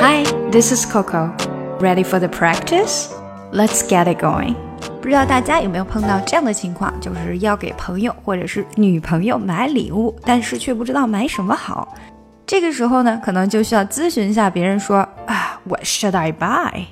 Hi, this is Coco. Ready for the practice? Let's get it going. 不知道大家有没有碰到这样的情况，就是要给朋友或者是女朋友买礼物，但是却不知道买什么好。这个时候呢，可能就需要咨询一下别人说啊，What should I buy?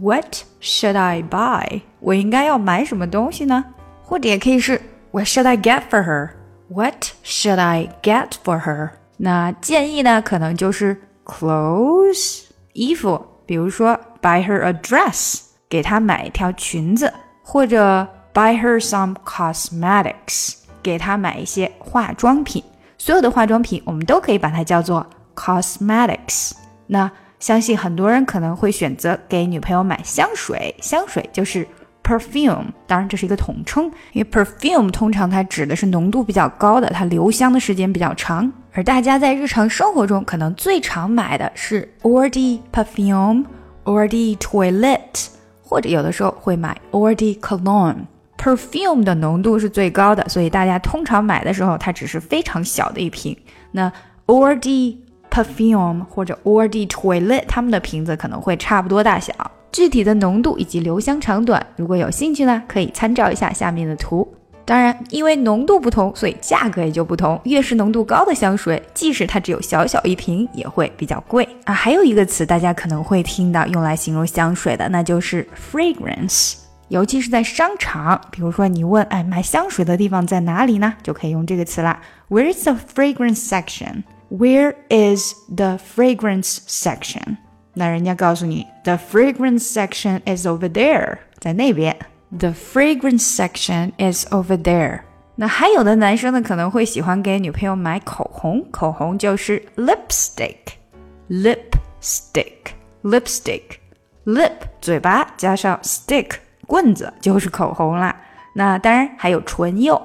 What should I buy? 我应该要买什么东西呢？或者也可以是 What should I get for her? What should I get for her? 那建议呢，可能就是 clothes 衣服，比如说 buy her a dress 给她买一条裙子，或者 buy her some cosmetics 给她买一些化妆品。所有的化妆品我们都可以把它叫做 cosmetics。那相信很多人可能会选择给女朋友买香水，香水就是 perfume，当然这是一个统称，因为 perfume 通常它指的是浓度比较高的，它留香的时间比较长。而大家在日常生活中可能最常买的是 Ordi perfume, Ordi toilet, 或者有的时候会买 Ordi cologne。perfume 的浓度是最高的，所以大家通常买的时候它只是非常小的一瓶。那 Ordi perfume 或者 Ordi toilet，它们的瓶子可能会差不多大小。具体的浓度以及留香长短，如果有兴趣呢，可以参照一下下面的图。当然，因为浓度不同，所以价格也就不同。越是浓度高的香水，即使它只有小小一瓶，也会比较贵啊。还有一个词，大家可能会听到用来形容香水的，那就是 fragrance。尤其是在商场，比如说你问，哎，买香水的地方在哪里呢？就可以用这个词啦。Where is the fragrance section? Where is the fragrance section? 那人家告诉你，the fragrance section is over there，在那边。The fragrance section is over there。那还有的男生呢，可能会喜欢给女朋友买口红，口红就是 lipstick，lipstick，lipstick，lip 嘴巴加上 stick 棍子就是口红啦。那当然还有唇釉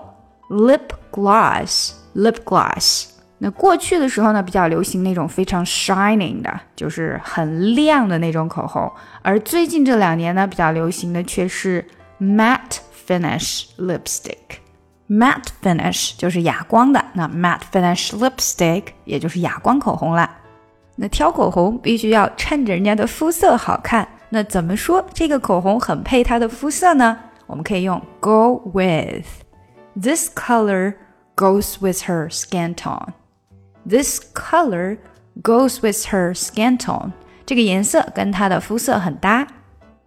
，lip gloss，lip gloss。那过去的时候呢，比较流行那种非常 shining 的，就是很亮的那种口红。而最近这两年呢，比较流行的却是 matte finish lipstick。matte finish 就是哑光的，那 matte finish lipstick 也就是哑光口红啦。那挑口红必须要衬着人家的肤色好看。那怎么说这个口红很配她的肤色呢？我们可以用 go with。This color goes with her skin tone. This color goes with her skin tone. 这个颜色跟她的肤色很搭。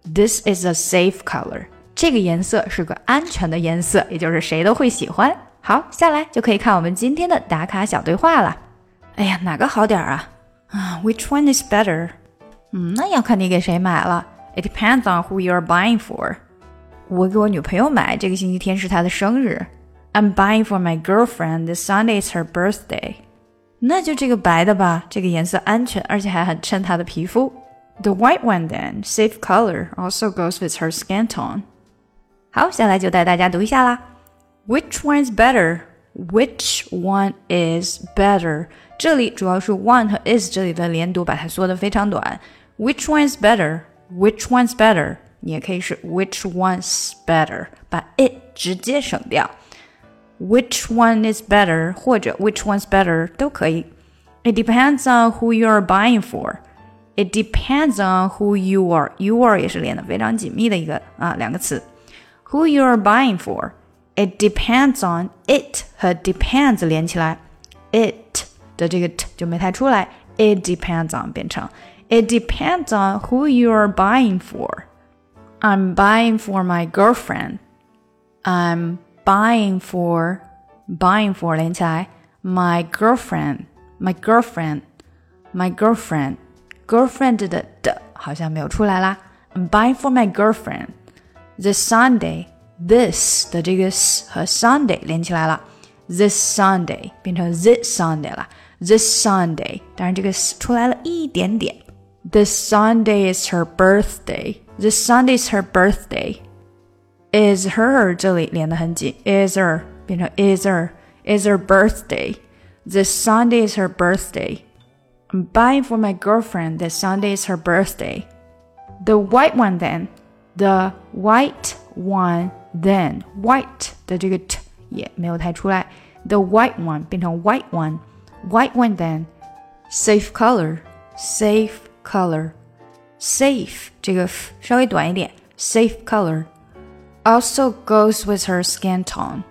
This is a safe color. 这个颜色是个安全的颜色，也就是谁都会喜欢。好，下来就可以看我们今天的打卡小对话了。哎呀，哪个好点儿啊？啊，Which one is better？嗯，那要看你给谁买了。It depends on who you are buying for。我给我女朋友买，这个星期天是她的生日。I'm buying for my girlfriend. This Sunday is her birthday. 那就这个白的吧，这个颜色安全，而且还很衬她的皮肤。The white one then, safe color, also goes with her skin tone. 好，下来就带大家读一下啦。Which one is better? Which one is better? 这里主要是 one 和 is 这里的连读，把它缩得非常短。Which one is better? Which one's better? 你也可以是 Which one's better? 把 it 直接省掉。which one is better 或者 which one's better 都可以。It depends on who you are buying for. It depends on who you are. You are 也是连的非常紧密的一个啊两个词。 Who you are buying for. It depends on it 和 depends 连起来，it 的这个 t 就没太出来。It depends on 变成 It depends on who you are buying for. I'm buying for my girlfriend. I'm buying for buying for 连起来，my girlfriend my girlfriend my girlfriend girlfriend 的的好像没有出来啦。I'm buying for my girlfriend this Sunday this 的这个 s 和 Sunday 连起来了，this Sunday 变成 this Sunday 了，this Sunday 当然这个 s 出来了一点点。This Sunday is her birthday. This Sunday is her birthday. is her 这里连得很紧，is her 变成 is her is her birthday. This Sunday is her birthday. I'm buying for my girlfriend. This Sunday is her birthday. The white one then. The white one then. White 的这个 t 也没有太出来。The white one 变成 white one. White one then. Safe color. Safe color。safe 这个 f 稍微短一点，safe color also goes with her skin tone.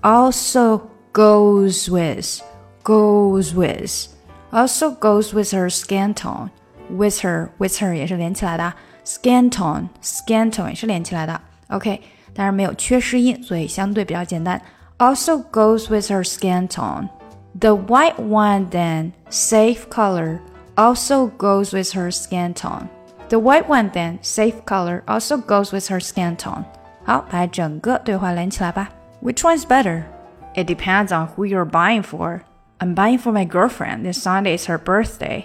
Also goes with goes with also goes with her skin tone. With her with her 也是连起来的 ，skin tone skin tone 也是连起来的。OK，当然没有缺失音，所以相对比较简单。Also goes with her skin tone. The white one then safe color also goes with her skin tone. The white one then safe color also goes with her skin tone. 好，把整个对话连起来吧。Which one's better? It depends on who you're buying for. I'm buying for my girlfriend. This Sunday is her birthday.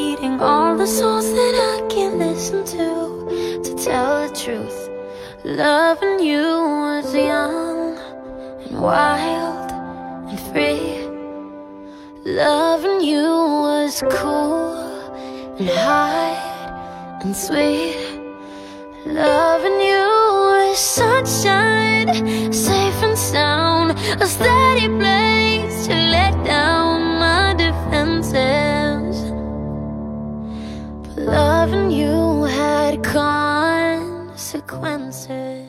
To. To tell the truth, loving you was young and wild and free. Loving you was cool and high and sweet. Loving you was sunshine, safe and sound, a steady place to let down consequences.